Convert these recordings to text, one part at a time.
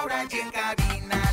Laura y en cabina,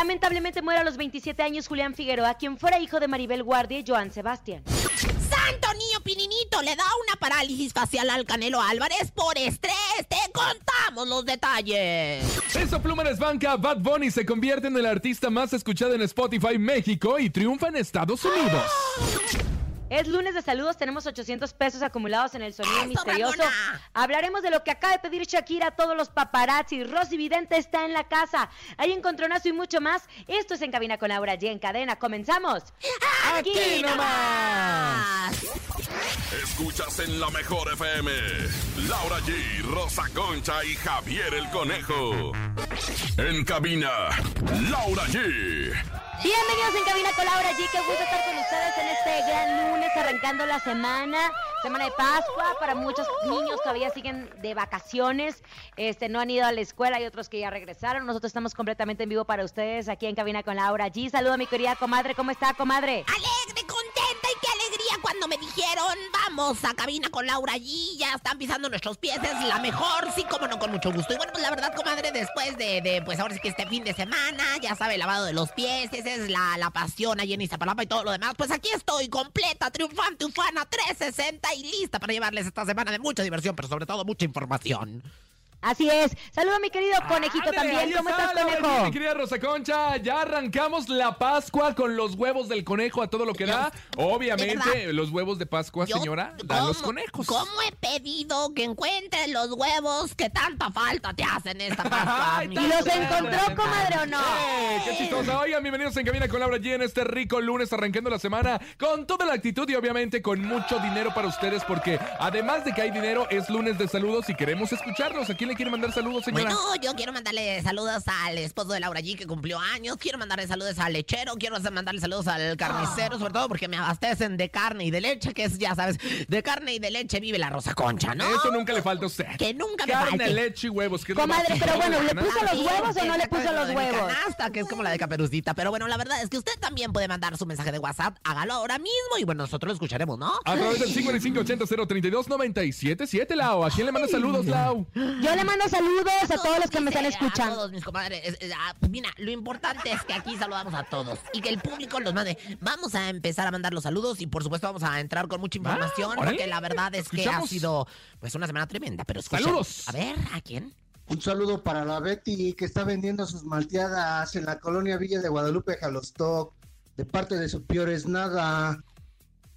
Lamentablemente muere a los 27 años Julián Figueroa, quien fuera hijo de Maribel Guardia y Joan Sebastián. Santo niño Pininito le da una parálisis facial al Canelo Álvarez por estrés. Te contamos los detalles. Eso Plúmenes Banca, Bad Bunny se convierte en el artista más escuchado en Spotify México y triunfa en Estados Unidos. Es lunes de saludos, tenemos 800 pesos acumulados en el sonido ¡Eso, misterioso. Hablaremos de lo que acaba de pedir Shakira a todos los paparazzi. Rosy Vidente está en la casa. Hay encontronazo y mucho más. Esto es En Cabina con Laura G en cadena. ¡Comenzamos! ¡Aquí nomás! Escuchas en la mejor FM. Laura G, Rosa Concha y Javier el Conejo. En cabina, Laura G. Bienvenidos en Cabina con Laura G. Qué gusto estar con ustedes en este gran lunes, arrancando la semana. Semana de Pascua, para muchos niños todavía siguen de vacaciones, este, no han ido a la escuela, hay otros que ya regresaron. Nosotros estamos completamente en vivo para ustedes aquí en Cabina con Laura G. Saludo a mi querida comadre, ¿cómo está, comadre? Alegre, cuando me dijeron vamos a cabina con Laura G. Ya están pisando nuestros pies, es la mejor, sí, como no, con mucho gusto. Y bueno, pues la verdad, comadre, después de, de, pues ahora sí que este fin de semana, ya sabe, lavado de los pies, es la, la pasión allí en Iztapalapa y todo lo demás. Pues aquí estoy, completa, triunfante, ufana, 360 y lista para llevarles esta semana de mucha diversión, pero sobre todo mucha información. Así es. Saludo a mi querido conejito Ándale, también. ¿Cómo está, estás, conejo? Mi querida Rosa Concha, ya arrancamos la Pascua con los huevos del conejo a todo lo que da. Obviamente, los huevos de Pascua, Yo- señora, dan los ¿cómo- conejos. ¿Cómo he pedido que encuentres los huevos que tanta falta te hacen esta Pascua? Ay, ¿Y los encontró, comadre, o no? ¡Eh, ¡Qué chistosa! Oigan, bienvenidos en Cabina con Laura G en este rico lunes arrancando la semana con toda la actitud y obviamente con mucho dinero para ustedes porque además de que hay dinero, es lunes de saludos y queremos escucharlos. ¿A quién le quiere mandar saludos, señora? Bueno, yo quiero mandarle saludos al esposo de Laura G que cumplió años. Quiero mandarle saludos al lechero. Quiero mandarle saludos al carnicero, sobre todo porque me abastecen de carne y de leche, que es, ya sabes, de carne y de leche vive la Rosa Concha, ¿no? Eso nunca le falta a usted. Que nunca me Carne, falte. leche y huevos. que Comadre, pero bueno, ¿le puso los huevos o no le puso los huevos? canasta, que es como la de Caperucita. Pero bueno, la verdad es que usted también puede mandar su mensaje de WhatsApp. Hágalo ahora mismo y bueno, nosotros lo escucharemos, ¿no? A través del 5580-032-977, Lau. ¿A quién le manda saludos, Lau? Yo le mando saludos a todos los que me están Dice, A escuchando. todos mis comadres. Es- es- ah, pues mira, lo importante es que aquí saludamos a todos y que el público los mande. Vamos a empezar a mandar los saludos y por supuesto vamos a entrar con mucha información órale. porque la verdad es que ha sido pues una semana tremenda. Pero escucha, Saludos. A ver, ¿a quién? Un saludo para la Betty que está vendiendo sus malteadas en la colonia Villa de Guadalupe, Jalostoc, de parte de su Piores Nada.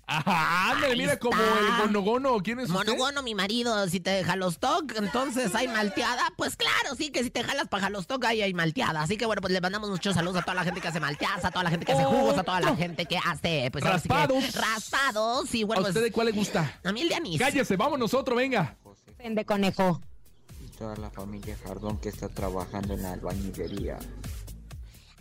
Ajá, ándale, mira como el monogono. ¿Quién es usted? Monogono, mi marido, si te deja los toc, entonces hay malteada. Pues claro, sí, que si te jalas para los toc, ahí hay malteada. Así que bueno, pues le mandamos muchos saludos a toda la gente que hace malteadas, a toda la gente que hace jugos, a toda la gente que hace, pues que Raspados. raspados. Y bueno, ¿A pues, usted de cuál le gusta? a mí el de anís. Cállese, vámonos otro, venga. De conejo. y toda la familia Jardón que está trabajando en la albañilería.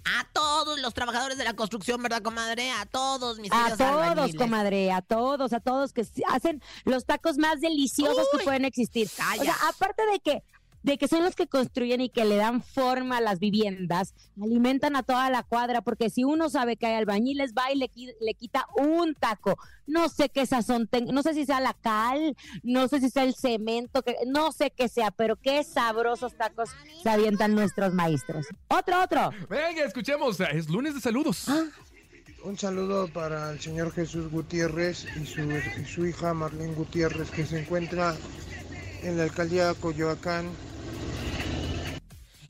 A todos los trabajadores de la construcción, ¿verdad, comadre? A todos mis A todos, albañiles. comadre, a todos, a todos que hacen los tacos más deliciosos que pueden existir. calla. O sea, aparte de que de que son los que construyen y que le dan forma a las viviendas, alimentan a toda la cuadra, porque si uno sabe que hay albañiles, va y le, le quita un taco. No sé qué sazón tenga, no sé si sea la cal, no sé si sea el cemento, que, no sé qué sea, pero qué sabrosos tacos se avientan nuestros maestros. Otro, otro. Venga, escuchemos. Es lunes de saludos. Un saludo para el señor Jesús Gutiérrez y su, y su hija Marlene Gutiérrez que se encuentra en la alcaldía Coyoacán.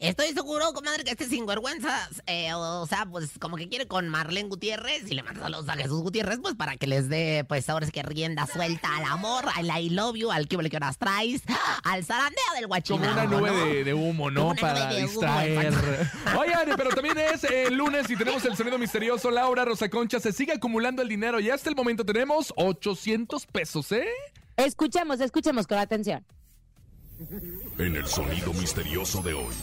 Estoy seguro, comadre, que este sinvergüenza, eh, o sea, pues como que quiere con Marlene Gutiérrez y le manda saludos a Jesús Gutiérrez, pues para que les dé, pues ahora sí que rienda suelta al amor, al I love you, al que que horas traes, al zarandeo del Como guachinao, una nube ¿no? de, de humo, ¿no? Como una Para nube de humo, distraer. exacto. Oigan, pero también es el lunes y tenemos el sonido misterioso. Laura Rosa Concha se sigue acumulando el dinero y hasta el momento tenemos 800 pesos, ¿eh? Escuchemos, escuchemos con atención. En el sonido misterioso de hoy.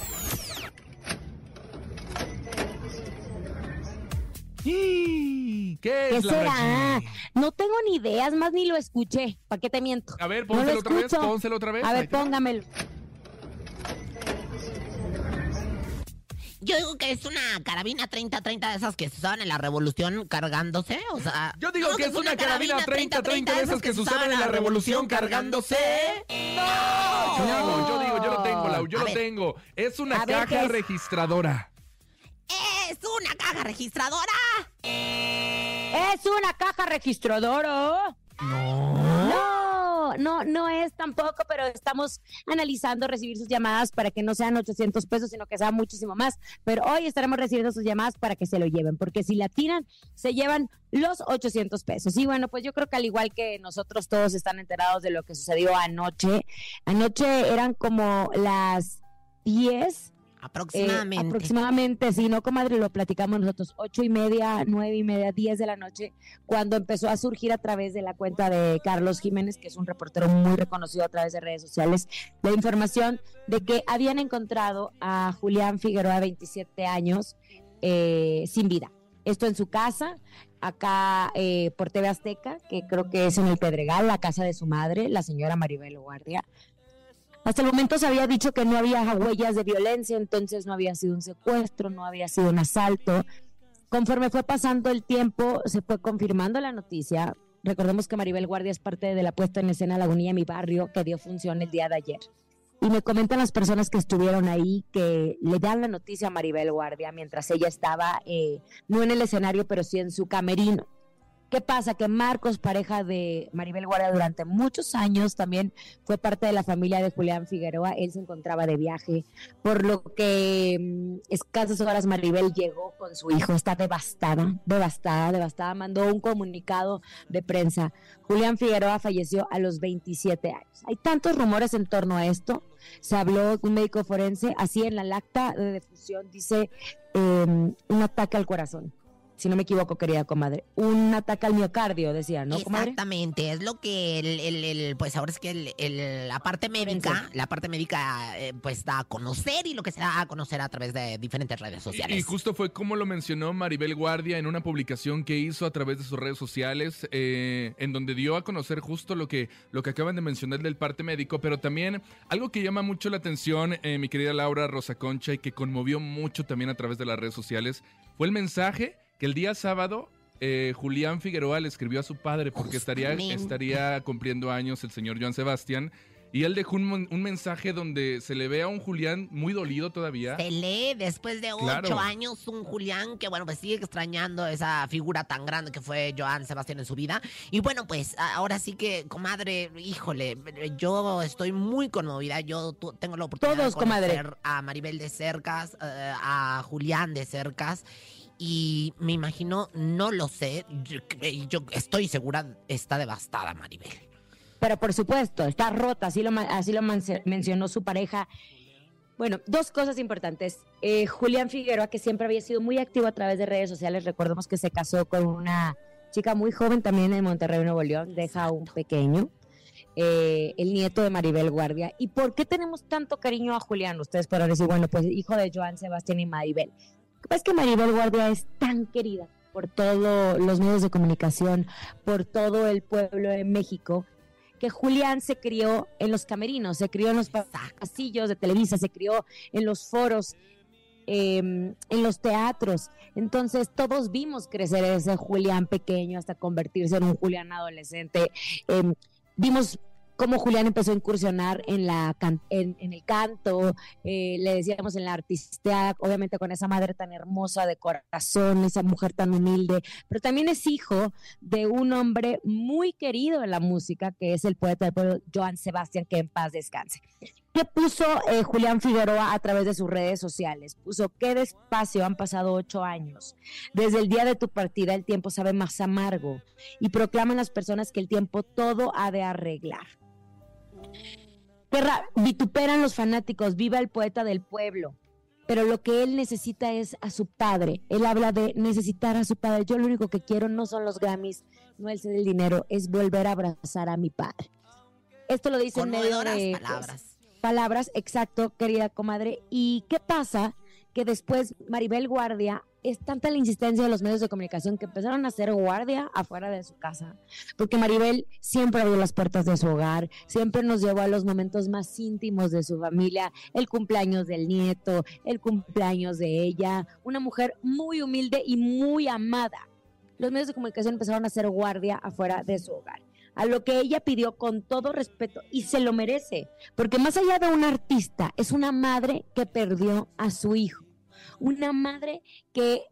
¿Qué ¿Qué es Laura será? No tengo ni ideas, más ni lo escuché. ¿Para qué te miento? A ver, No lo pónselo otra vez, escucho. pónselo otra vez. A ver, póngamelo. Yo digo que es una carabina 30-30 de esas que se usaban en la revolución cargándose, o sea... Yo digo que es una carabina 30-30 de esas que se usaban en la revolución cargándose. ¡No! Yo digo, yo digo, yo lo tengo, Lau, yo A lo ver. tengo. Es una A ver, ¿qué caja es? registradora. ¡Es una caja registradora! ¿Es una caja registradora? No. No, no, es tampoco, pero estamos analizando recibir sus llamadas para que no sean 800 pesos, sino que sea muchísimo más. Pero hoy estaremos recibiendo sus llamadas para que se lo lleven, porque si la tiran, se llevan los 800 pesos. Y bueno, pues yo creo que al igual que nosotros todos están enterados de lo que sucedió anoche, anoche eran como las 10 Aproximadamente. aproximadamente, sí, no, comadre, lo platicamos nosotros, ocho y media, nueve y media, diez de la noche, cuando empezó a surgir a través de la cuenta de Carlos Jiménez, que es un reportero muy reconocido a través de redes sociales, la información de que habían encontrado a Julián Figueroa, 27 años, eh, sin vida. Esto en su casa, acá eh, por TV Azteca, que creo que es en el Pedregal, la casa de su madre, la señora Maribel Guardia. Hasta el momento se había dicho que no había huellas de violencia, entonces no había sido un secuestro, no había sido un asalto. Conforme fue pasando el tiempo, se fue confirmando la noticia. Recordemos que Maribel Guardia es parte de la puesta en escena Lagunilla, mi barrio, que dio función el día de ayer. Y me comentan las personas que estuvieron ahí que le dan la noticia a Maribel Guardia mientras ella estaba, eh, no en el escenario, pero sí en su camerino. ¿Qué pasa? Que Marcos, pareja de Maribel Guardia durante muchos años, también fue parte de la familia de Julián Figueroa. Él se encontraba de viaje, por lo que mm, escasas horas Maribel llegó con su hijo. Está devastada, devastada, devastada. Mandó un comunicado de prensa. Julián Figueroa falleció a los 27 años. Hay tantos rumores en torno a esto. Se habló un médico forense, así en la acta de defunción dice eh, un ataque al corazón si no me equivoco, querida comadre. Un ataque al miocardio, decía, ¿no, comadre? Exactamente, es lo que el, el- el- pues ahora es que el- el- la parte médica, la parte médica eh, pues da a conocer y lo que se da a conocer a través de diferentes redes sociales. Y, y justo fue como lo mencionó Maribel Guardia en una publicación que hizo a través de sus redes sociales, eh, en donde dio a conocer justo lo que, lo que acaban de mencionar del parte médico, pero también algo que llama mucho la atención, eh, mi querida Laura Rosa Concha, y que conmovió mucho también a través de las redes sociales, fue el mensaje que el día sábado eh, Julián Figueroa le escribió a su padre porque estaría, estaría cumpliendo años el señor Joan Sebastián. Y él dejó un, mon- un mensaje donde se le ve a un Julián muy dolido todavía. Se lee después de ocho Claro. años un Julián que, bueno, pues sigue extrañando esa figura tan grande que fue Joan Sebastián en su vida. Y bueno, pues ahora sí que, comadre, híjole, yo estoy muy conmovida. Yo tengo la oportunidad Todos, de comadre. conocer a Maribel de Cercas, eh, a Julián de Cercas. Y me imagino, no lo sé, yo, yo estoy segura, está devastada Maribel. Pero por supuesto, está rota, así lo, así lo mencionó su pareja. Bueno, dos cosas importantes. Eh, Julián Figueroa, que siempre había sido muy activo a través de redes sociales, recordemos que se casó con una chica muy joven también en Monterrey, Nuevo León, deja un pequeño, eh, el nieto de Maribel Guardia. ¿Y por qué tenemos tanto cariño a Julián? Ustedes podrán decir, bueno, pues hijo de Joan Sebastián y Maribel. Lo que Maribel Guardia es tan querida por todos los medios de comunicación, por todo el pueblo de México, que Julián se crió en los camerinos, se crió en los pa- pasillos de Televisa, se crió en los foros, eh, en los teatros. Entonces todos vimos crecer ese Julián pequeño hasta convertirse en un Julián adolescente. Eh, vimos cómo Julián empezó a incursionar en, el canto, eh, le decíamos en la artistía, obviamente con esa madre tan hermosa de corazón, esa mujer tan humilde, pero también es hijo de un hombre muy querido en la música, que es el poeta del pueblo, Joan Sebastián, que en paz descanse. ¿Qué puso eh, Julián Figueroa a través de sus redes sociales? Puso, qué despacio, han pasado ocho años. Desde el día de tu partida el tiempo sabe más amargo y proclaman las personas que el tiempo todo ha de arreglar. Guerra, vituperan los fanáticos, viva el poeta del pueblo. Pero lo que él necesita es a su padre. Él habla de necesitar a su padre. Yo lo único que quiero no son los Grammys, no el ser el dinero, es volver a abrazar a mi padre. Esto lo dice en medio de pues, palabras. palabras, exacto, querida comadre. ¿Y qué pasa? Que después Maribel Guardia, es tanta la insistencia de los medios de comunicación que empezaron a hacer guardia afuera de su casa. Porque Maribel siempre abrió las puertas de su hogar, siempre nos llevó a los momentos más íntimos de su familia, el cumpleaños del nieto, el cumpleaños de ella, una mujer muy humilde y muy amada. Los medios de comunicación empezaron a hacer guardia afuera de su hogar a lo que ella pidió con todo respeto y se lo merece, porque más allá de una artista, es una madre que perdió a su hijo, una madre que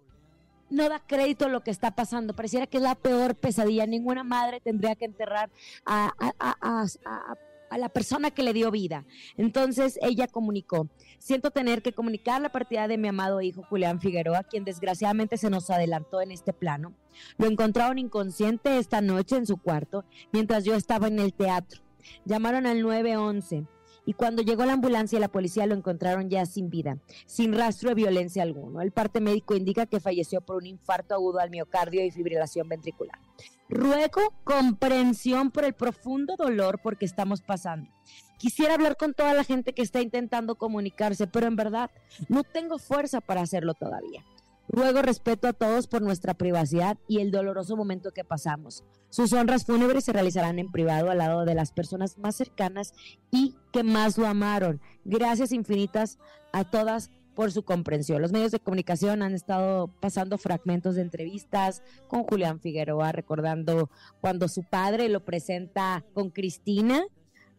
no da crédito a lo que está pasando, pareciera que es la peor pesadilla, ninguna madre tendría que enterrar a, a- a- a- la persona que le dio vida. Entonces ella comunicó, siento tener que comunicar la partida de mi amado hijo Julián Figueroa, quien desgraciadamente se nos adelantó en este plano. Lo encontraron inconsciente esta noche en su cuarto mientras yo estaba en el teatro. Llamaron al 911 y cuando llegó la ambulancia y la policía lo encontraron ya sin vida, sin rastro de violencia alguno. El parte médico indica que falleció por un infarto agudo al miocardio y fibrilación ventricular. Ruego comprensión por el profundo dolor porque estamos pasando. Quisiera hablar con toda la gente que está intentando comunicarse, pero en verdad no tengo fuerza para hacerlo todavía. Ruego respeto a todos por nuestra privacidad y el doloroso momento que pasamos. Sus honras fúnebres se realizarán en privado al lado de las personas más cercanas y que más lo amaron. Gracias infinitas a todas por su comprensión. Los medios de comunicación han estado pasando fragmentos de entrevistas con Julián Figueroa, recordando cuando su padre lo presenta con Cristina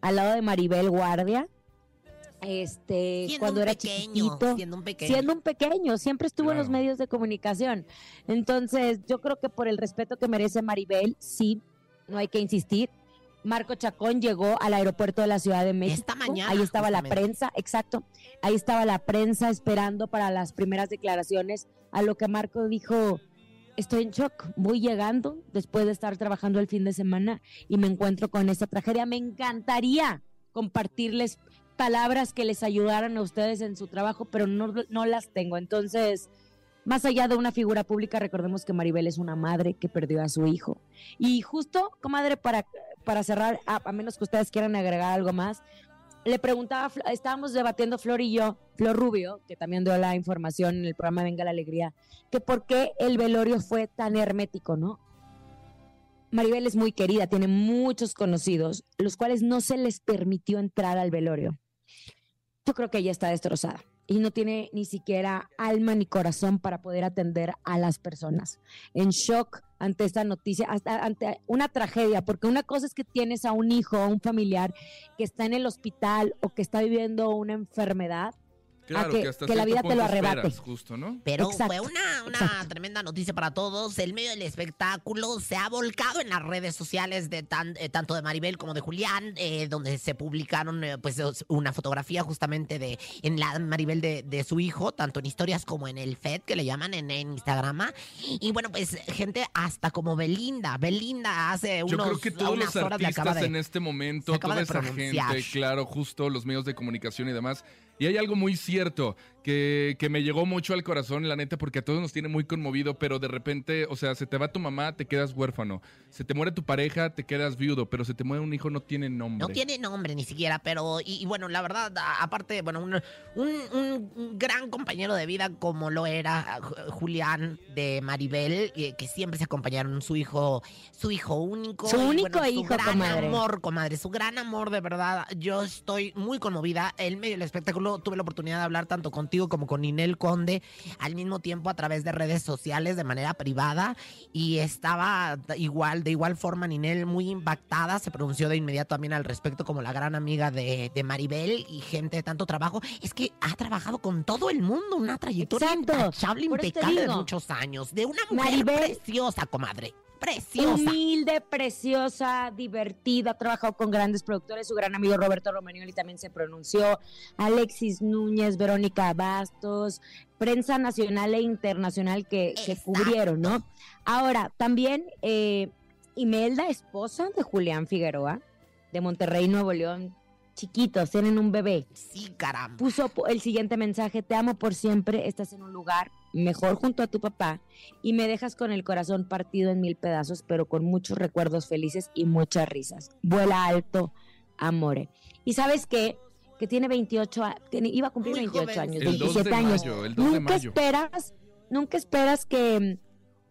al lado de Maribel Guardia. Este, Siendo cuando un era pequeño, chiquitito, siendo un pequeño. siendo un pequeño, siempre estuvo en los medios de comunicación. Entonces, yo creo que por el respeto que merece Maribel, sí, no hay que insistir. Marco Chacón llegó al aeropuerto de la Ciudad de México. Esta mañana, Ahí estaba la prensa, exacto. Ahí estaba la prensa esperando para las primeras declaraciones. A lo que Marco dijo, estoy en shock, voy llegando después de estar trabajando el fin de semana y me encuentro con esta tragedia. Me encantaría compartirles palabras que les ayudaran a ustedes en su trabajo, pero no, no las tengo. Entonces, más allá de una figura pública, recordemos que Maribel es una madre que perdió a su hijo. Y justo, comadre, para, para cerrar, a, a menos que ustedes quieran agregar algo más, le preguntaba, estábamos debatiendo Flor y yo, Flor Rubio, que también dio la información en el programa Venga la Alegría, que por qué el velorio fue tan hermético, ¿no? Maribel es muy querida, tiene muchos conocidos, los cuales no se les permitió entrar al velorio. Yo creo que ella está destrozada y no tiene ni siquiera alma ni corazón para poder atender a las personas. En shock ante esta noticia, hasta ante una tragedia, porque una cosa es que tienes a un hijo o un familiar que está en el hospital o que está viviendo una enfermedad Claro, que, hasta que la vida te lo arrebate. esperas, justo, ¿no? Pero Exacto, fue una, tremenda noticia para todos. El medio del espectáculo se ha volcado en las redes sociales de tan- eh, tanto de Maribel como de Julián, eh, donde se publicaron eh, pues una fotografía justamente de en la Maribel de, de su hijo, tanto en historias como en el FED, que le llaman en, en Instagram. Y bueno, pues gente hasta como Belinda. Belinda hace Yo unos, creo que todos unas los artistas acaba de- en este momento, toda esa gente, claro, justo los medios de comunicación y demás. Y hay algo muy cierto que, que me llegó mucho al corazón, la neta, porque a todos nos tiene muy conmovido, pero de repente, o sea, se te va tu mamá, te quedas huérfano. Se te muere tu pareja, te quedas viudo, pero se te muere un hijo, no tiene nombre. No tiene nombre ni siquiera, pero, y, y bueno, la verdad, aparte, bueno, un, un- un gran compañero de vida como lo era Ju- Julián de Maribel, eh, que siempre se acompañaron su hijo, su hijo único. Su y, único su hijo, gran comadre. amor, comadre, su gran amor, de verdad. Yo estoy muy conmovida. En medio del espectáculo tuve la oportunidad de hablar tanto contigo como con Ninel Conde al mismo tiempo a través de redes sociales de manera privada y estaba igual, de igual forma Ninel muy impactada, se pronunció de inmediato también al respecto como la gran amiga de, de Maribel y gente de tanto trabajo. Es que ha trabajado con todo el mundo, una trayectoria Exacto. intachable, impecable de muchos años, de una mujer Maribel- preciosa, comadre. Preciosa. Humilde, preciosa, divertida, ha trabajado con grandes productores. Su gran amigo Roberto Romagnoli también se pronunció. Alexis Núñez, Verónica Bastos, prensa nacional e internacional que, que cubrieron, ¿no? Ahora, también eh, Imelda, esposa de Julián Figueroa, de Monterrey, Nuevo León, chiquitos, tienen un bebé Sí, caramba. puso el siguiente mensaje, te amo por siempre, estás en un lugar mejor junto a tu papá y me dejas con el corazón partido en mil pedazos, pero con muchos recuerdos felices y muchas risas. Vuela alto, amore. ¿Y sabes qué? Que tiene 28, a- tiene- iba a cumplir Muy 28 joven. años, El 2 27 de años. mayo, el 2 de Nunca mayo. esperas, nunca esperas que,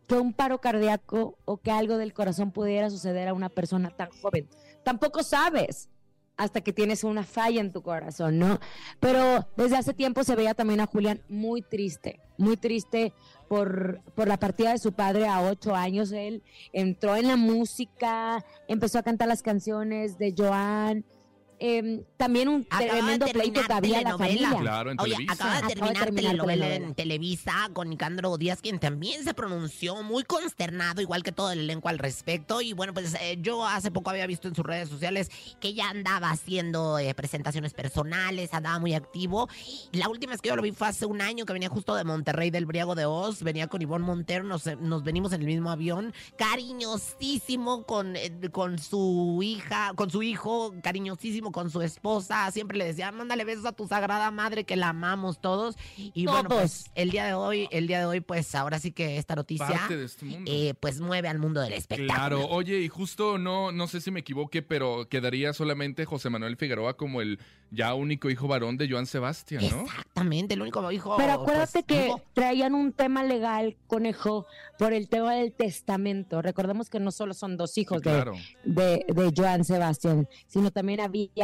que un paro cardíaco o que algo del corazón pudiera suceder a una persona tan joven. Tampoco sabes hasta que tienes una falla en tu corazón, ¿no? Pero desde hace tiempo se veía también a Julián muy triste, muy triste por, por la partida de su padre a ocho años. Él entró en la música, empezó a cantar las canciones de Joan. Em, también un Acaba de tremendo pleito que había en la familia. Claro, en Oye, Televisa. acaba de Acaba de terminar, terminar telenovela telenovela. en Televisa con Nicandro Díaz, quien también se pronunció muy consternado, igual que todo el elenco al respecto. Y bueno, pues eh, yo hace poco había visto en sus redes sociales que ya andaba haciendo eh, presentaciones personales, andaba muy activo. La última vez que yo lo vi fue hace un año, que venía justo de Monterrey, del Briago de Oz, venía con Ivonne Montero, nos, eh, nos venimos en el mismo avión, cariñosísimo con, eh, con su hija, con su hijo, cariñosísimo con su esposa, siempre le decía, mándale besos a tu sagrada madre que la amamos todos. Y bueno, pues Todos. el día de hoy, el día de hoy, pues ahora sí que esta noticia, Parte de este mundo. eh, pues mueve al mundo del espectáculo. Claro, oye, y justo no, no sé si me equivoqué, pero quedaría solamente José Manuel Figueroa como el ya único hijo varón de Joan Sebastián, ¿no? Exactamente, el único hijo. Pero acuérdate pues, que vivo. traían un tema legal, conejo, por el tema del testamento. Recordemos que no solo son dos hijos Sí, claro. de, de, de Joan Sebastián, sino también había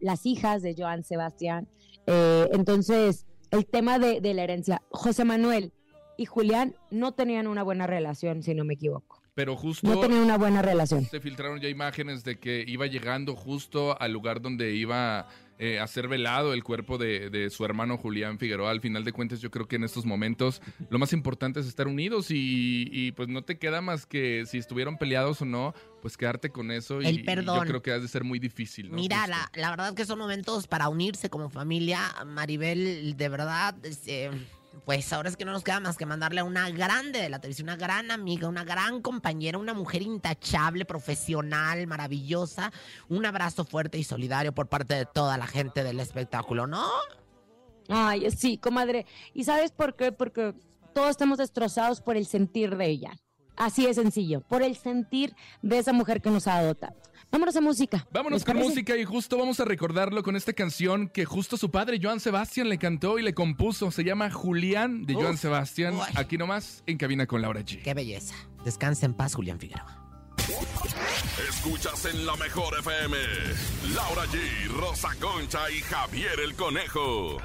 las hijas de Joan Sebastián. Eh, entonces, el tema de, de la herencia, José Manuel y Julián no tenían una buena relación, si no me equivoco. Pero justo No tenían una buena relación. se filtraron ya imágenes de que iba llegando justo al lugar donde iba eh, a ser velado el cuerpo de, de su hermano Julián Figueroa. Al final de cuentas, yo creo que en estos momentos lo más importante es estar unidos y, y, pues no te queda más que si estuvieron peleados o no, pues quedarte con eso. Y, El y perdón. yo creo que ha de ser muy difícil. ¿no? Mira, la, la verdad que son momentos para unirse como familia. Maribel, de verdad, este, pues ahora es que no nos queda más que mandarle a una grande de la televisión, una gran amiga, una gran compañera, una mujer intachable, profesional, maravillosa. Un abrazo fuerte y solidario por parte de toda la gente del espectáculo, ¿no? Ay, sí, comadre. ¿Y sabes por qué? Porque todos estamos destrozados por el sentir de ella. Así de sencillo, por el sentir de esa mujer que nos ha. Vámonos a música. Vámonos ¿les con parece? música y justo vamos a recordarlo con esta canción que justo su padre Joan Sebastián le cantó y le compuso. Se llama Julián de Joan Uf, Sebastián. uy. Aquí nomás en cabina con Laura G. Qué belleza. Descansa en paz, Julián Figueroa. Escuchas en la mejor FM. Laura G, Rosa Concha y Javier el Conejo.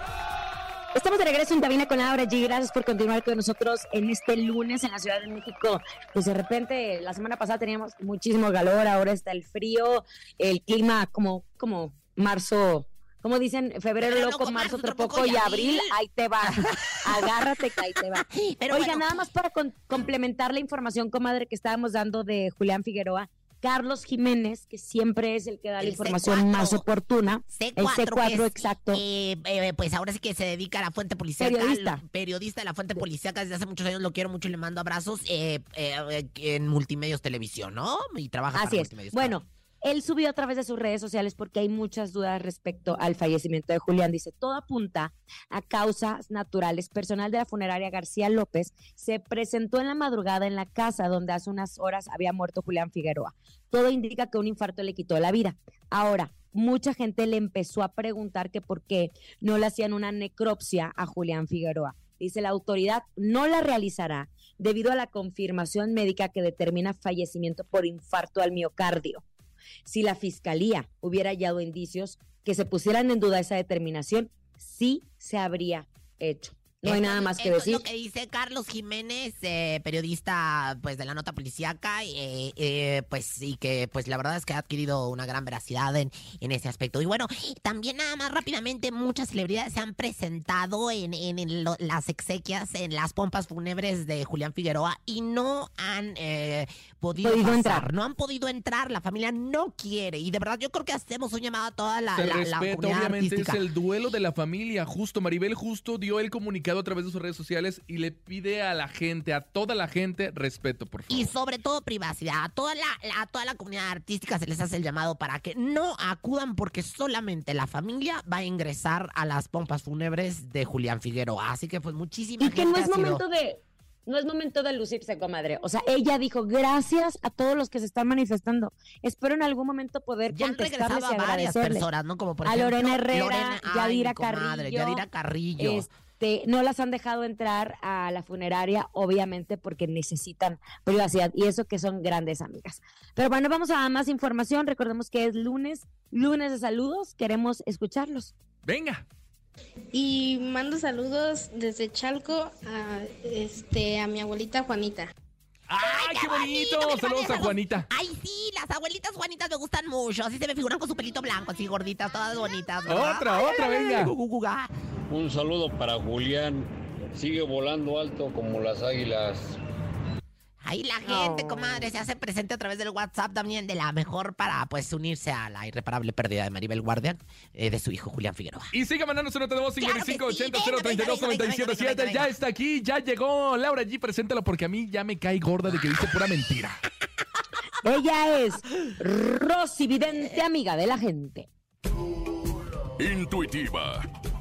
Estamos de regreso en cabina con Laura G. Gracias por continuar con nosotros en este lunes en la Ciudad de México. Pues de repente, la semana pasada teníamos muchísimo calor, ahora está el frío, el clima como, como marzo, como dicen, febrero loco, marzo marzo otro poco y abril, ahí te va. Agárrate que ahí te va. Pero Oiga, bueno. nada más para con- complementar la información, comadre, que estábamos dando de Julián Figueroa. Carlos Jiménez, que siempre es el que da la información C4. más oportuna. C4, el C4, que es, exacto. eh, eh, pues ahora sí que se dedica a la fuente policíaca. Periodista. Periodista de la fuente policíaca desde hace muchos años. Lo quiero mucho y le mando abrazos eh, eh, eh, en Multimedios Televisión, ¿no? Y trabaja Así para es. Multimedios. Bueno, él subió a través de sus redes sociales porque hay muchas dudas respecto al fallecimiento de Julián. Dice, todo apunta a causas naturales. Personal de la funeraria García López se presentó en la madrugada en la casa donde hace unas horas había muerto Julián Figueroa. Todo indica que un infarto le quitó la vida. Ahora, mucha gente le empezó a preguntar que por qué no le hacían una necropsia a Julián Figueroa. Dice la autoridad no la realizará debido a la confirmación médica que determina fallecimiento por infarto al miocardio. Si la fiscalía hubiera hallado indicios que se pusieran en duda esa determinación, sí se habría hecho. No hay nada más que decir. Es lo que dice Carlos Jiménez, eh, periodista pues de la nota policíaca, eh, eh, pues y que pues la verdad es que ha adquirido una gran veracidad en, en ese aspecto. Y bueno, también nada más rápidamente muchas celebridades se han presentado en, en- en lo- las exequias, en las pompas fúnebres de Julián Figueroa y no han eh, podido, Podido pasar, entrar. no han podido entrar, la familia no quiere y de verdad yo creo que hacemos un llamado a toda la, la, la respeta, comunidad obviamente artística. es el duelo de la familia. Justo, Maribel justo dio el comunicado a través de sus redes sociales y le pide a la gente, a toda la gente, respeto, por favor. Y sobre todo privacidad. A toda la, la- a toda la comunidad artística se les hace el llamado para que no acudan porque solamente la familia va a ingresar a las pompas fúnebres de Julián Figueroa. Así que pues muchísima Y que no es sido- momento de no es momento de lucirse, comadre. O sea, ella dijo, gracias a todos los que se están manifestando. Espero en algún momento poder Ya han contestarles regresado y a varias personas, ¿no? Como por A ejemplo, Lorena Herrera, Lorena- ay, Yadira mi comadre, Carrillo, Yadira Carrillo. Este, no las han dejado entrar a la funeraria, obviamente, porque necesitan privacidad y eso que son grandes amigas. Pero bueno, vamos a más información. Recordemos que es lunes, lunes de saludos. Queremos escucharlos. Venga. Y mando saludos desde Chalco a, este, a mi abuelita Juanita. ¡Ay, qué bonito! bonito, Saludos a. Juanita. Ay, sí, las abuelitas Juanitas me gustan mucho. Así se me figuran con su pelito blanco, así gorditas, todas bonitas. ¿verdad? Otra, Ay, otra, ay, venga. Un saludo para Julián. Sigue volando alto como las águilas. Ahí la gente, Oh. comadre, se hace presente a través del WhatsApp también de la mejor para pues unirse a la irreparable pérdida de Maribel Guardian, eh, de su hijo Julián Figueroa. Y siga mandando su nota de voz Claro que 5580 sí, venga, 032 venga, venga, venga, 977. venga, Ya está aquí, ya llegó. Laura G, preséntala porque a mí ya me cae gorda de que dice pura mentira. Ella es Rosy Vidente, amiga de la gente. Intuitiva,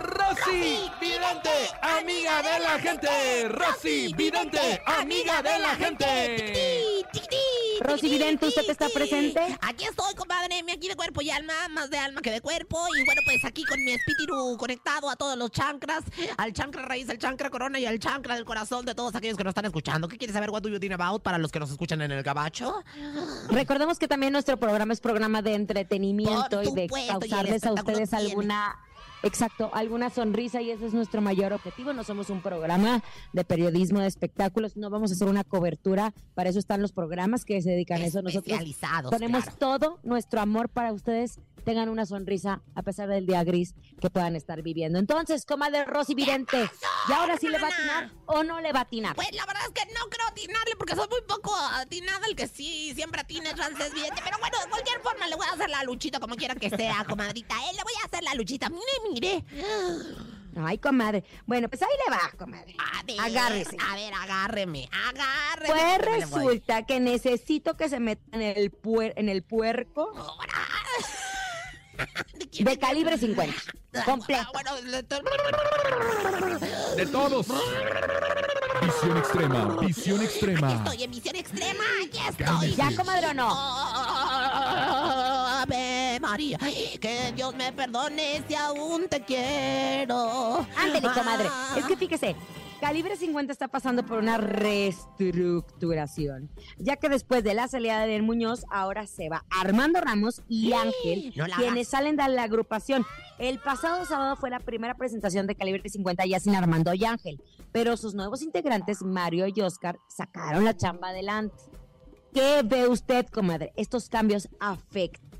Rosy Vidente, amiga de la gente. Rosy Vidente, amiga de la gente. Rosy Vidente, ¿usted está presente? Aquí estoy, compadre, me aquí de cuerpo y alma, más de alma que de cuerpo. Y bueno, pues aquí con mi espíritu conectado a todos los chancras, al chancra raíz, al chancra corona y al chancra del corazón de todos aquellos que nos están escuchando. ¿Qué quieres saber what do you think about para los que nos escuchan en el gabacho? Recordemos que también nuestro programa es programa de entretenimiento Por y de causarles a ustedes tiene. alguna, exacto, alguna sonrisa y ese es nuestro mayor objetivo. No somos un programa de periodismo de espectáculos, no vamos a hacer una cobertura, para eso están los programas que se dedican a eso. Nosotros ponemos claro. todo nuestro amor para ustedes tengan una sonrisa a pesar del día gris que puedan estar viviendo. Entonces, comadre Rosy Vidente, ¿y ahora sí le va a atinar o no le va a atinar? Pues la verdad es que no creo atinarle porque soy muy poco atinada. El que sí siempre atina es Frances Vidente. Pero bueno, de cualquier forma le voy a hacer la luchita como quiera que sea, comadrita. Eh, le voy a hacer la luchita. Mire, mire. Ay, comadre. Bueno, pues ahí le va, comadre. A ver, Agárrese. A ver, agárreme. Agárreme. Pues resulta que necesito que se meta en el, puer- en el puerco de calibre 50. Completo. Ah, De todos. Visión extrema, visión extrema. estoy en misión extrema. Aquí estoy. ¿Ya, comadre, o no? Ave María, que Dios me perdone si aún te quiero. Ándele, comadre. Ah. Es que fíjese, Calibre 50 está pasando por una reestructuración, ya que después de la salida de Muñoz, ahora se va Armando Ramos y Ángel, no quienes salen de la agrupación. El pasado sábado fue la primera presentación de Calibre 50 ya sin Armando y Ángel, pero sus nuevos integrantes, Mario y Oscar, sacaron la chamba adelante. ¿Qué ve usted, comadre? ¿Estos cambios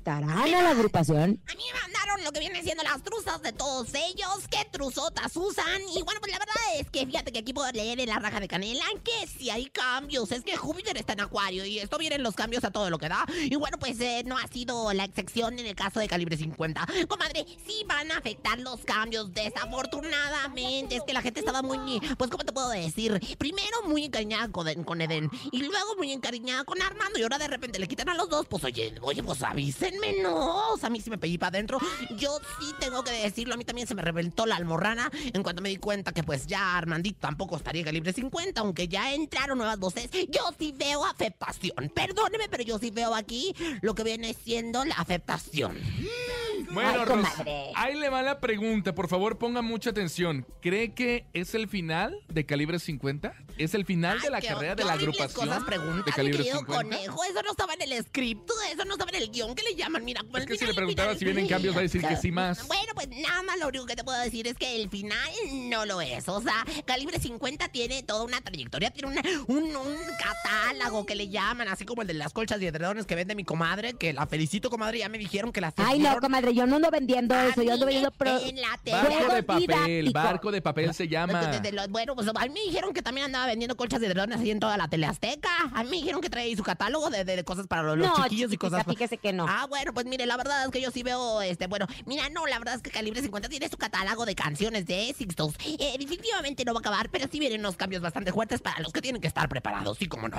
afectarán a la agrupación? A mí me mandaron lo que viene siendo las truzas de todos ellos. ¿Qué truzotas usan? Y bueno, pues la verdad es que fíjate que aquí puedo leer en la raja de canela que si hay cambios. Es que Júpiter está en Acuario y esto vienen los cambios a todo lo que da. Y bueno, pues eh, no ha sido la excepción en el caso de calibre 50. Comadre, sí van a afectar los cambios, desafortunadamente. Es que la gente estaba muy, pues, ¿cómo te puedo decir? Primero muy encariñada con, Eden y luego muy encariñada con Armando. Y ahora de repente le quitan a los dos. Pues oye, oye, pues sea, a mí sí me pedí para adentro. Yo sí tengo que decirlo. A mí también se me reventó la almorrana en cuanto me di cuenta que pues ya Armandito tampoco estaría calibre 50, aunque ya entraron nuevas voces. Yo sí veo aceptación. Perdóneme, pero yo sí veo aquí lo que viene siendo la aceptación. Bueno, Ros, ahí le va la pregunta. Por favor, ponga mucha atención. ¿Cree que es el final de calibre 50? ¿Es el final de la carrera de la agrupación cosas de calibre querido 50? conejo. Eso no estaba en el script, eso no estaba en el guion que le llaman. Mira, Es que si le preguntara si vienen cambios, va a decir que sí más. Bueno, pues nada más lo único que te puedo decir es que el final no lo es. O sea, Calibre 50 tiene toda una trayectoria, tiene una- un, un catálogo que le llaman, así como el de las colchas y edredones que vende mi comadre, que la felicito, comadre, ya me dijeron que las Ay, no, comadre, yo no ando vendiendo eso, yo ando vendiendo pro... en la tele. Barco de papel, barco de papel se llama. De- de los- bueno, pues a mí me dijeron que también andaba vendiendo colchas de edredones así en toda la tele azteca. A mí me dijeron que traía ahí su catálogo de, de- de cosas para los, No, chiquillos y cosas. fíjese que no. Ah, bueno, pues mire, la verdad es que yo sí veo, este, bueno, mira, no, la verdad es que Calibre 50 tiene su catálogo de canciones de éxitos. Eh, definitivamente no va a acabar, pero sí vienen unos cambios bastante fuertes para los que tienen que estar preparados, sí como no.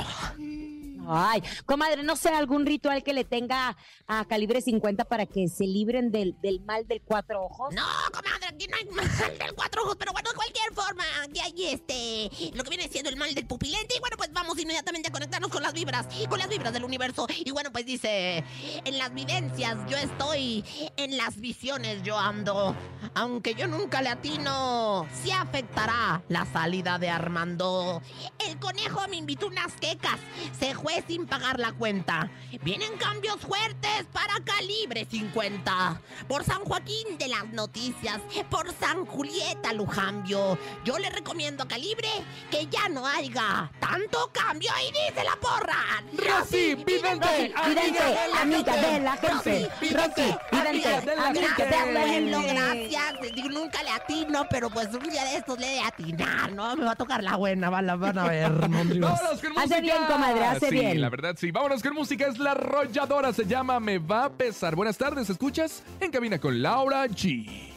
Ay, comadre, no sé, algún ritual que le tenga a calibre 50 para que se libren del, del mal del cuatro ojos. No, comadre, aquí no hay mal del cuatro ojos, pero bueno, de cualquier forma, aquí hay este, lo que viene siendo el mal del pupilente. Y bueno, pues vamos inmediatamente a conectarnos con las vibras, con las vibras del universo. Y bueno, pues dice, en las vivencias yo estoy, en las visiones yo ando. Aunque yo nunca le atino, sí afectará la salida de Armando. El conejo me invitó unas quecas, se fue sin pagar la cuenta. Vienen cambios fuertes para calibre 50. Por San Joaquín de las Noticias, por San Julieta Lujambio. Yo le recomiendo a Calibre que ya no haya tanto cambio. Y dice la porra. Rosy, vidente, Vidente, amiga de la gente. Rosy, vidente, amiga de la gente. de la Bueno, gente. gracias. Nunca le atino, pero pues un día de estos le de atinar, ¿no? Me va a tocar la buena, van a, van a ver, mondrios. Vámonos con Hace bien, comadre, hace sí, bien. La verdad sí. Vámonos con música. Es la arrolladora. Se llama Me va a pesar. Buenas tardes. ¿Escuchas? En cabina con Laura G.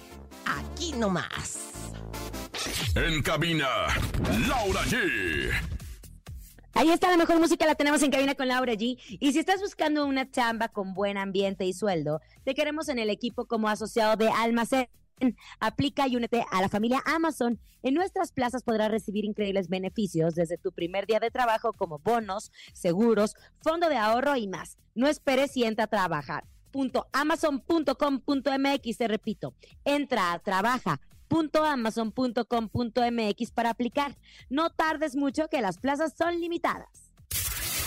Aquí nomás. En cabina, Laura G. Ahí está la mejor música, la tenemos en cabina con Laura G. Y si estás buscando una chamba con buen ambiente y sueldo, te queremos en el equipo como asociado de Almacén. Aplica y únete a la familia Amazon. En nuestras plazas podrás recibir increíbles beneficios desde tu primer día de trabajo como bonos, seguros, fondo de ahorro y más. No esperes y entra a trabajar. Amazon.com.mx, te repito, entra a trabaja amazon.com.mx para aplicar. No tardes mucho que las plazas son limitadas.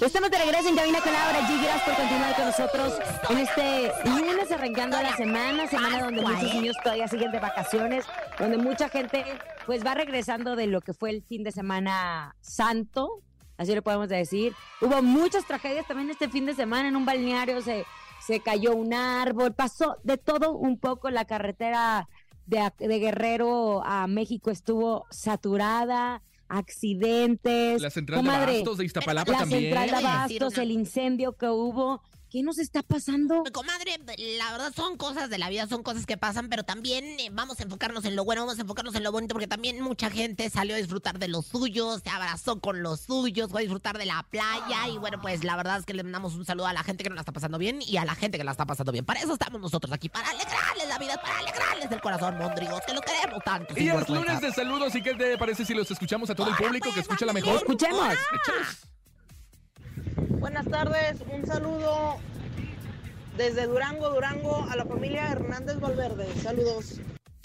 Estamos de regreso en Cabina con Laura G. Gracias por continuar con nosotros en este lunes arrancando la semana, semana donde muchos niños todavía siguen de vacaciones, donde mucha gente pues va regresando de lo que fue el fin de semana santo, así lo podemos decir. Hubo muchas tragedias también este fin de semana en un balneario, se, se cayó un árbol, pasó de todo un poco la carretera de, de Guerrero a México estuvo saturada, accidentes. La central comadre, de Bastos de Iztapalapa la también. La central de Bastos, el incendio que hubo ¿Qué nos está pasando? Comadre, la verdad son cosas de la vida, son cosas que pasan, pero también eh, vamos a enfocarnos en lo bueno, vamos a enfocarnos en lo bonito, porque también mucha gente salió a disfrutar de los suyos, se abrazó con los suyos, fue a disfrutar de la playa, y bueno, pues la verdad es que le mandamos un saludo a la gente que no la está pasando bien y a la gente que la está pasando bien. Para eso estamos nosotros aquí, para alegrarles la vida, para alegrarles el corazón, mondrigos, que lo queremos tanto. Y vergüenza. lunes de saludos. ¿Y qué te parece si los escuchamos a todo el público que escucha la mejor? Escuchemos. Échalos. Buenas tardes, un saludo desde Durango, Durango, a la familia Hernández Valverde. Saludos.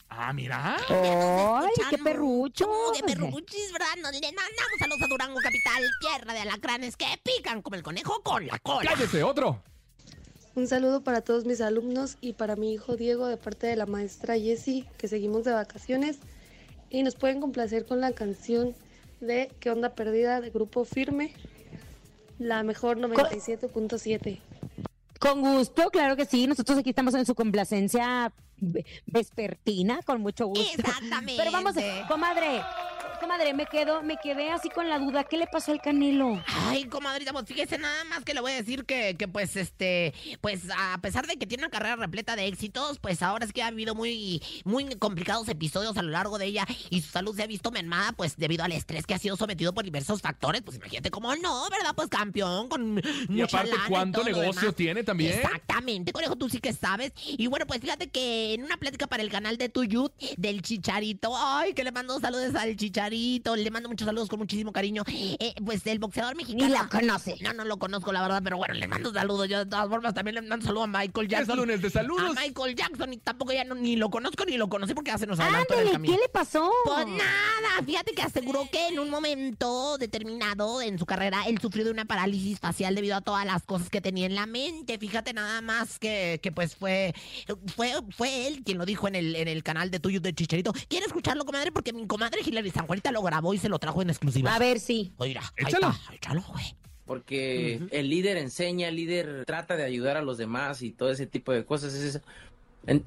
Ah, mira. ¡Ay, qué perrucho! ¿Cómo que perruchis, verdad? Nos le mandamos saludos a Durango Capital, tierra de alacranes que pican como el conejo con la cola. Cállese, otro. Un saludo para todos mis alumnos y para mi hijo Diego de parte de la maestra Jessie, que seguimos de vacaciones. Y nos pueden complacer con la canción de ¿Qué onda perdida? de Grupo Firme, la mejor 97.7. Con gusto, claro que sí. Nosotros aquí estamos en su complacencia ve- vespertina, con mucho gusto. Exactamente. Pero vamos, comadre, comadre, me quedo, me quedé así con la duda. ¿Qué le pasó al Canelo? Ay, comadrita, pues fíjese nada más que le voy a decir que, que pues este, pues a pesar de que tiene una carrera repleta de éxitos, pues ahora es que ha habido muy, muy complicados episodios a lo largo de ella y su salud se ha visto mermada, pues debido al estrés que ha sido sometido por diversos factores, pues imagínate cómo no, ¿verdad? Pues campeón, con Y mucha aparte, lana y ¿cuánto todo lo negocio demás. tiene también? Exactamente, conejo, tú sí que sabes. Y bueno, pues fíjate que en una plática para el canal de Tuyut del Chicharito, ay, que le mando saludos al Chicharito, le mando muchos saludos con muchísimo cariño. Eh, pues el boxeador mexicano. Ni la conoce. No, no lo conozco, la verdad, pero bueno, le mando saludos. Yo de todas formas también le mando saludos a Michael Es Jackson. lunes de saludos. A Michael Jackson y tampoco ya no- ni lo conozco ni lo conocí porque ya se nos adelantó en el Ándale. ¿qué le pasó? Pues nada, fíjate que aseguró que en un momento determinado en su carrera él sufrió de una parálisis facial debido a todas las cosas que tenía en la mente. Fíjate nada más que, que pues fue, fue fue él quien lo dijo en el, en el canal de tuyo de Chicharito. ¿Quiere escucharlo, comadre? Porque mi comadre Hilary San Juanita lo grabó y se lo trajo en exclusiva. A ver, sí. Oiga, ahí Échalo. está, échalo, güey. Porque el líder enseña, el líder trata de ayudar a los demás y todo ese tipo de cosas. Es eso. En-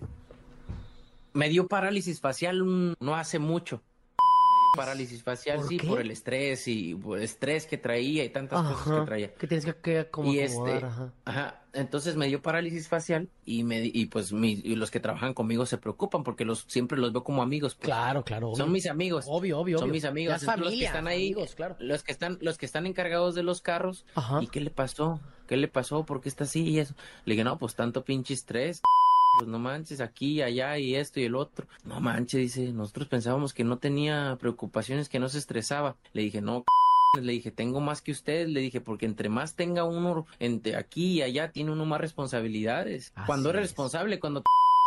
Me dio parálisis facial un- no hace mucho. Me dio parálisis facial, ¿Por sí, qué? por el estrés y por el estrés que traía y tantas cosas que traía. Que tienes que, que como y acomodar, este, ajá. ajá, entonces me dio parálisis facial y me di- y pues mi- y los que trabajan conmigo se preocupan porque los siempre los veo como amigos. pues. Claro, claro. Son obvio. mis amigos. Obvio, obvio, Son obvio. mis amigos. Es Entonces, los que están ahí, amigos, claro. los que están, los que están encargados de los carros. Ajá. ¿Y qué le pasó? ¿Qué le pasó? ¿Por qué está así y eso? Le dije, no, pues tanto pinche estrés. Pues no manches, aquí, allá y esto y el otro. No manches, dice, nosotros pensábamos que no tenía preocupaciones, que no se estresaba. Le dije, no, le dije, tengo más que usted. Le dije, porque entre más tenga uno entre aquí y allá, tiene uno más responsabilidades. Así cuando eres es. responsable, cuando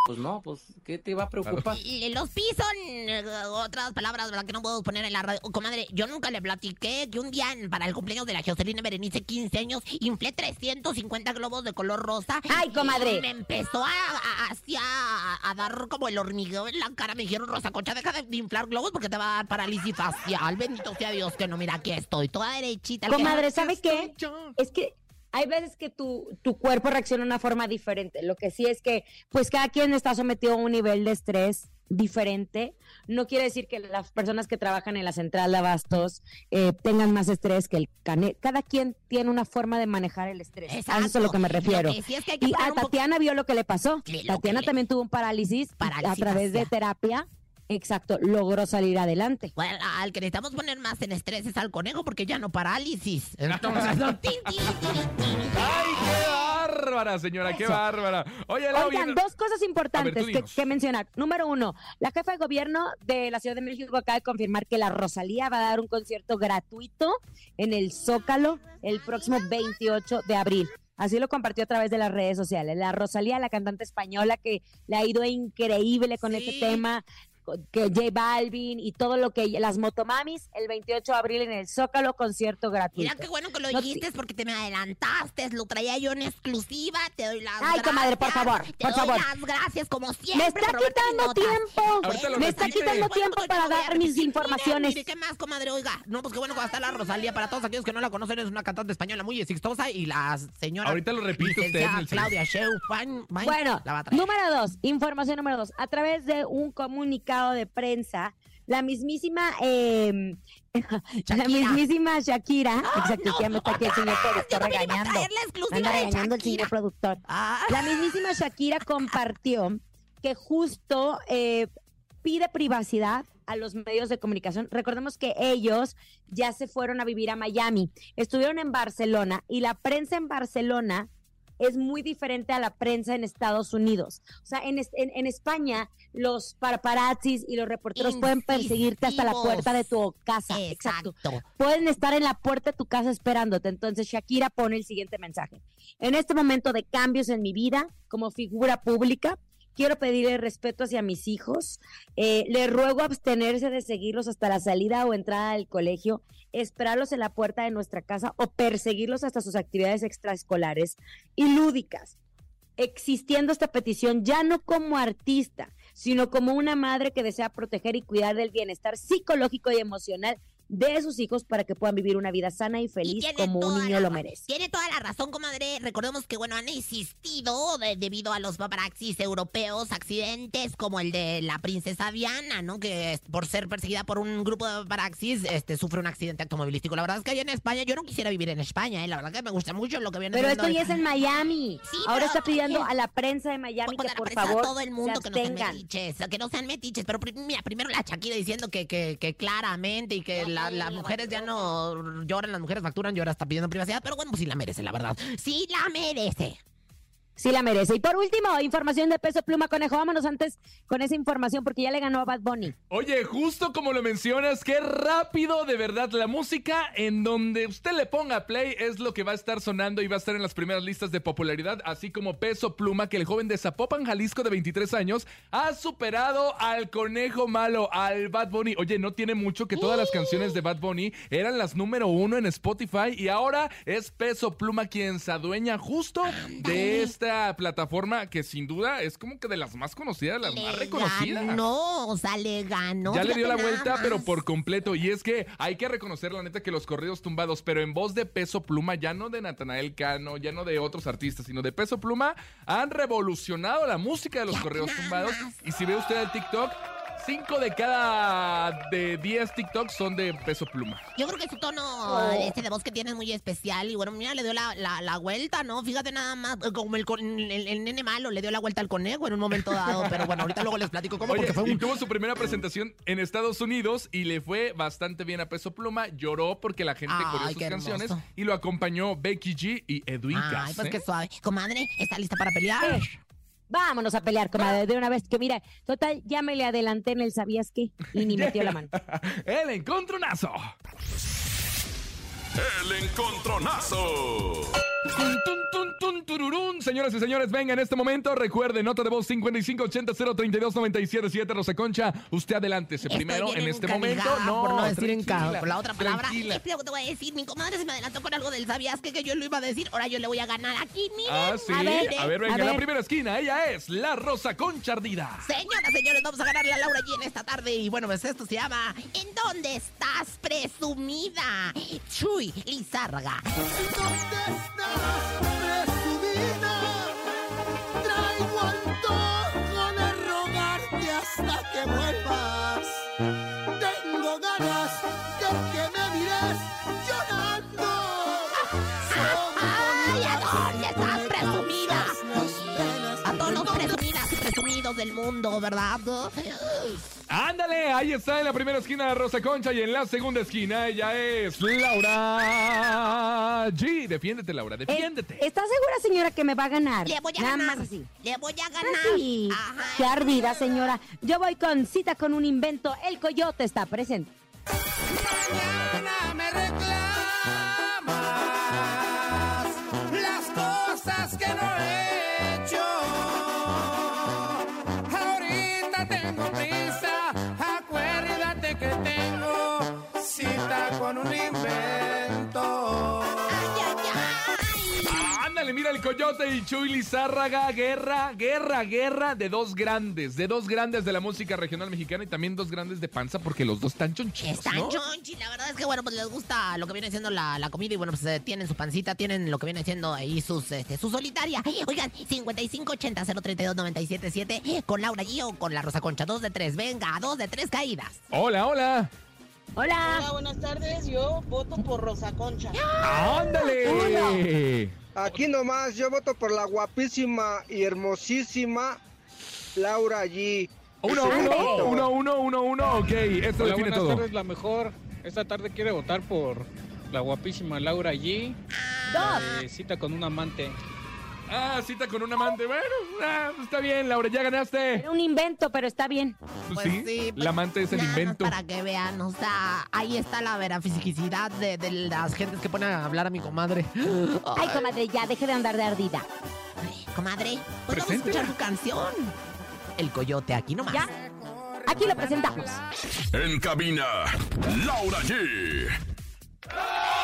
pues no, pues, ¿qué te va a preocupar? Los pi son eh, otras palabras, ¿verdad? Que no puedo poner en la radio. Comadre, yo nunca le platiqué que un día en- para el cumpleaños de la Jocelyn Berenice, 15 años, inflé 350 globos de color rosa. ¡Ay, comadre! Y me empezó a, a- a, a dar como el hormigueo en la cara. Me dijeron, Rosa Concha, deja de inflar globos porque te va a dar parálisis facial. Bendito sea Dios que no, mira, aquí estoy, toda derechita. Comadre, ¿sabe qué? Es que hay veces que tu, tu cuerpo reacciona de una forma diferente. Lo que sí es que, pues cada quien está sometido a un nivel de estrés diferente. No quiere decir que las personas que trabajan en la central de abastos eh, tengan más estrés que el cane. Cada quien tiene una forma de manejar el estrés. A eso es a lo que me Lo refiero. que sí es que hay que y a Tatiana vio lo que le pasó. Sí, Tatiana también tuvo un parálisis, a través de terapia. Exacto, logró salir adelante. Bueno, al que necesitamos poner más en estrés es al conejo porque ya no parálisis. Entonces, no, tin, tin, tin, tin. ¡Ay, qué bárbara, señora! ¡Qué bárbara! Oye, Oigan, dos cosas importantes que, mencionar. Número uno, la jefa de gobierno de la Ciudad de México acaba de confirmar que la Rosalía va a dar un concierto gratuito en el Zócalo el próximo 28 de abril. Así lo compartió a través de las redes sociales. La Rosalía, la cantante española que le ha ido increíble con Sí. este tema, que J Balvin y todo lo que las motomamis, el 28 de abril en el Zócalo, concierto gratuito. Mira qué bueno que lo No, dijiste porque te me adelantaste, lo traía yo en exclusiva, te doy las Ay, gracias. comadre, por favor, te por doy favor. las gracias como siempre. Me está quitando tiempo. Me está repite. quitando tiempo pues, para dar mis informaciones. Mire, ¿qué más, comadre? Oiga, no, pues qué bueno que va a estar la Rosalía. Para todos aquellos que no la conocen, es una cantante española muy exitosa y la señora... Ahorita lo repite usted Claudia Sheinbaum Bueno, la va a traer. número dos, información número dos. A través de un comunicado de prensa, la mismísima, eh, la mismísima Shakira, exacto, no, que ya me está aquí el señor productor regañando. Anda regañando el señor productor. Ah, La mismísima Shakira compartió que justo eh, pide privacidad a los medios de comunicación. Recordemos que ellos ya se fueron a vivir a Miami, estuvieron en Barcelona y la prensa en Barcelona es muy diferente a la prensa en Estados Unidos. O sea, en, en- en España los paparazzis y los reporteros pueden perseguirte hasta la puerta de tu casa. Exacto. Pueden estar en la puerta de tu casa esperándote. Entonces Shakira pone el siguiente mensaje. En este momento de cambios en mi vida como figura pública, quiero pedirle respeto hacia mis hijos. Eh, le ruego abstenerse de seguirlos hasta la salida o entrada del colegio, esperarlos en la puerta de nuestra casa o perseguirlos hasta sus actividades extraescolares y lúdicas. Existiendo esta petición ya no como artista, sino como una madre que desea proteger y cuidar del bienestar psicológico y emocional de sus hijos para que puedan vivir una vida sana y feliz tiene como un niño la lo merece. Tiene toda la razón, comadre. Recordemos que, bueno, han existido de- debido a los paparazzis europeos accidentes como el de la princesa Diana, ¿no? Que por ser perseguida por un grupo de paparazzis este, sufre un accidente automovilístico. La verdad es que allá en España, yo no quisiera vivir en España, ¿eh? La verdad que me gusta mucho lo que viene Pero esto ya es en Miami. Sí, Ahora está pidiendo a la prensa de Miami que por favor todo el mundo se que no sean metiches, que no sean metiches, pero mira, primero la Shakira diciendo que, que, que claramente y que la- las mujeres ya no lloran, las mujeres facturan y ahora está pidiendo privacidad, pero bueno, pues sí la merece, la verdad. Sí la merece. Sí la merece. Y por último, información de peso pluma conejo. Vámonos antes con esa información porque ya le ganó a Bad Bunny. Oye, justo como lo mencionas, qué rápido de verdad la música en donde usted le ponga play es lo que va a estar sonando y va a estar en las primeras listas de popularidad, así como Peso Pluma, que el joven de Zapopan, Jalisco de 23 años, ha superado al conejo malo, al Bad Bunny. Oye, no tiene mucho que todas las canciones de Bad Bunny eran las número uno en Spotify y ahora es Peso Pluma quien se adueña justo de esta plataforma que sin duda es como que de las más conocidas, las más reconocidas. No, o sea, le ganó. Ya le dio la vuelta, pero por completo. Y es que hay que reconocer, la neta, que los corridos tumbados, pero en voz de peso pluma, ya no de Natanael Cano, ya no de otros artistas, sino de peso pluma, han revolucionado la música de los corridos tumbados. Y si ve usted el TikTok, 5 de cada de 10 TikToks son de peso pluma. Yo creo que su tono Oh. este de voz que tiene es muy especial y bueno, mira, le dio la, la, la vuelta, ¿no? Fíjate nada más, eh, como el, con- el, el nene malo le dio la vuelta al conejo en un momento dado, pero bueno, ahorita luego les platico cómo, Oye, porque fue y tuvo su primera presentación en Estados Unidos y le fue bastante bien a Peso Pluma. Lloró porque la gente Ay, coreó sus canciones y lo acompañó Becky G y Edwin Ay, Cass, pues ¿eh? qué suave. Comadre, ¿está lista para pelear? Vámonos a pelear, comadre, de una vez. Que mira, total, ya me le adelanté en el ¿sabías qué? Y ni metió la mano. El encontronazo. El encontronazo. Tun, tun, tun, tun, tururún. Señoras y señores, venga en este momento. Recuerde, nota de voz 5580-032-977. Rosa Concha, usted adelántese primero Estoy en bien este momento. No, por no decir en ca- por la otra palabra. tranquila. Y luego te voy a decir, mi comadre se me adelantó con algo del sabías que, que yo lo iba a decir. Ahora yo le voy a ganar aquí, miren. Ah, sí. A ver, venga, la primera esquina. Ella es la Rosa Concha Ardida. Señoras, señores, vamos a ganarle a Laura G en esta tarde. Y bueno, pues esto se llama ¿En dónde estás presumida? Chuy Lizárraga. De rogarte hasta que vuelvas. Tengo ganas de que me mires llorando. ¡Ay, a dónde estás presumida! A todos los presumidas y presumidos del mundo, ¿verdad? Ándale, ahí está en la primera esquina de Rosa Concha y en la segunda esquina ella es Laura G. Defiéndete, Laura, defiéndete. ¿Está segura, señora, que me va a ganar? Le voy a Nada ganar. más así. Le voy a ganar. Sí. Qué ardida, señora. Yo voy con cita con un invento. El coyote está presente. Mañana me reclamas las cosas que no he con un invento. Ándale, mira el coyote y Chuy Lizárraga. Guerra, guerra, guerra de dos grandes. De dos grandes de la música regional mexicana y también dos grandes de panza porque los dos están chonchitos, Están ¿no? chonchi, la verdad es que bueno, pues les gusta lo que viene siendo la, la comida y bueno, pues eh, tienen su pancita, tienen lo que viene siendo ahí sus, este, su solitaria. Oigan, 5580-032-977 con Laura G o con la Rosa Concha, dos de tres, venga, dos de tres caídas. Hola, hola. Hola. Hola, buenas tardes. Yo voto por Rosa Concha. ¡Ándale! Aquí nomás, yo voto por la guapísima y hermosísima Laura G. Uno, uno, uno, uno, uno, uno. Ok, esto Hola, define buenas todo. tardes, la mejor. Esta tarde quiere votar por la guapísima Laura G. Dos. Cita con un amante. Ah, cita con un amante. Bueno, ah, está bien, Laura, ya ganaste. Era un invento, pero está bien. Pues Pues sí, sí, pues la amante es el invento. Para que vean, o sea, ahí está la verafisicidad de, de las gentes que ponen a hablar a mi comadre. Ay, comadre, ya, deje de andar de ardida. Comadre, pues vamos a Preséntela. escuchar tu canción. El coyote aquí nomás. Ya. Aquí lo presentamos. En cabina, Laura G.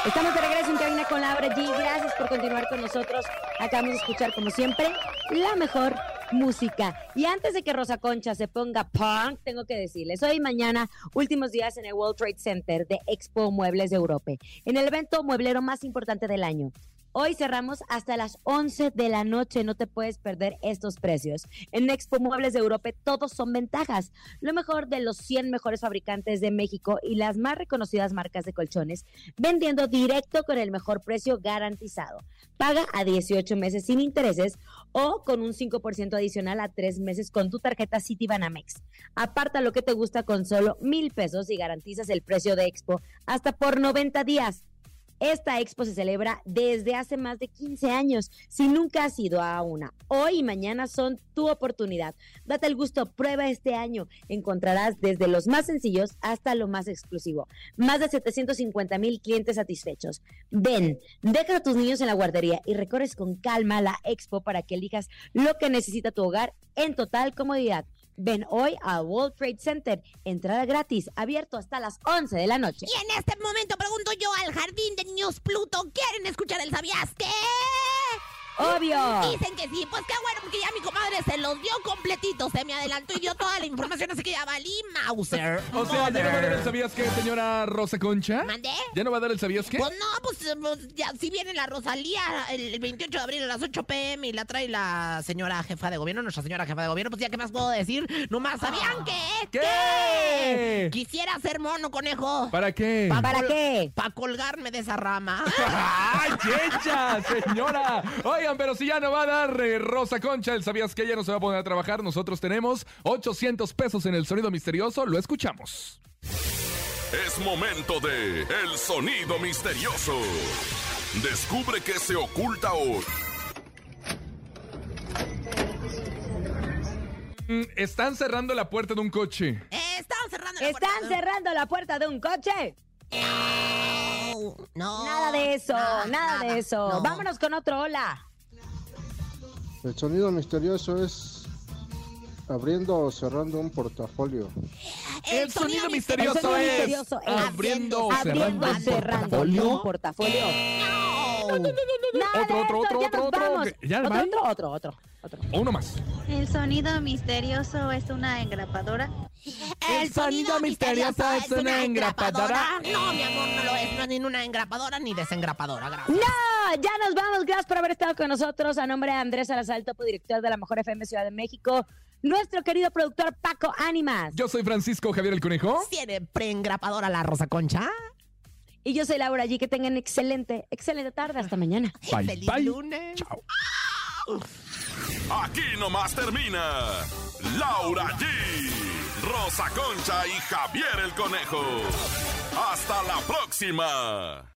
Estamos de regreso en cabina con Laura G. Gracias por continuar con nosotros. Acabamos de escuchar, como siempre, la mejor música. Y antes de que Rosa Concha se ponga punk, tengo que decirles, hoy y mañana, últimos días en el World Trade Center de Expo Muebles de Europa, en el evento mueblero más importante del año. Hoy cerramos hasta las 11 de la noche, no te puedes perder estos precios. En Expo Muebles de Europa todos son ventajas. Lo mejor de los 100 mejores fabricantes de México y las más reconocidas marcas de colchones, vendiendo directo con el mejor precio garantizado. Paga a 18 meses sin intereses o con un 5% adicional a 3 meses con tu tarjeta Citibanamex. Aparta lo que te gusta con solo mil pesos y garantizas el precio de Expo hasta por 90 días. Esta expo se celebra desde hace más de 15 años. Si nunca has ido a una, hoy y mañana son tu oportunidad. Date el gusto, prueba este año. Encontrarás desde los más sencillos hasta lo más exclusivo. Más de 750 mil clientes satisfechos. Ven, deja a tus niños en la guardería y recorres con calma la expo para que elijas lo que necesita tu hogar en total comodidad. Ven hoy al World Trade Center. Entrada gratis, abierto hasta las 11 de la noche. Y en este momento pregunto yo al jardín de niños Pluto, ¿quieren escuchar el sabías qué? Obvio. Dicen que sí, pues qué bueno, porque ya mi comadre se los dio completito, se me adelantó y dio toda la información, así que ya valí Mauser. O sea, ¿ya no va a dar el sabías qué, señora Rosa Concha? ¿Mandé? ¿Ya no va a dar el sabías qué? Pues no, pues, pues, ya si viene la Rosalía el, el 28 de abril a las 8 pm y la trae la señora jefa de gobierno, nuestra señora jefa de gobierno, pues ya qué más puedo decir, nomás sabían que ¿Qué? quisiera ser mono conejo. ¿Para qué? ¿Para qué? Para colgarme de esa rama. ¡Ay, checha, señora! Oigan, pero si ya no va a dar eh, Rosa Concha el sabías que ella no se va a poner a trabajar, nosotros tenemos 800 pesos en el sonido misterioso, lo escuchamos. Es momento de El Sonido Misterioso. Descubre qué se oculta hoy. Mm, Están cerrando la puerta de un coche. Están cerrando la ¿Están puerta. cerrando la puerta de un coche? No, no, Nada de eso, nada, nada, de eso. no. Vámonos con otro hola. El sonido misterioso es abriendo o cerrando un portafolio. El sonido misterioso El sonido es misterioso es abriendo o Abriendo cerrando o un cerrando portafolio. un portafolio. No. Otro, otro, otro, otro, otro. ¿Ya otro, otro, otro, otro, otro. Uno más. El sonido misterioso es una engrapadora. El sonido misterioso es una engrapadora. No, mi amor, no lo es. No es ni una engrapadora ni desengrapadora. Gracias. No, ya nos vamos. Gracias por haber estado con nosotros. A nombre de Andrés Salazar, topo director de la Mejor FM Ciudad de México. Nuestro querido productor Paco Ánimas. Yo soy Francisco Javier el Conejo. ¿Tiene preengrapadora la Rosa Concha? Y yo soy Laura G. Que tengan excelente, excelente tarde. Hasta mañana. Bye, ¡Feliz bye. lunes! Chao. Aquí nomás termina Laura G, Rosa Concha y Javier el Conejo. Hasta la próxima.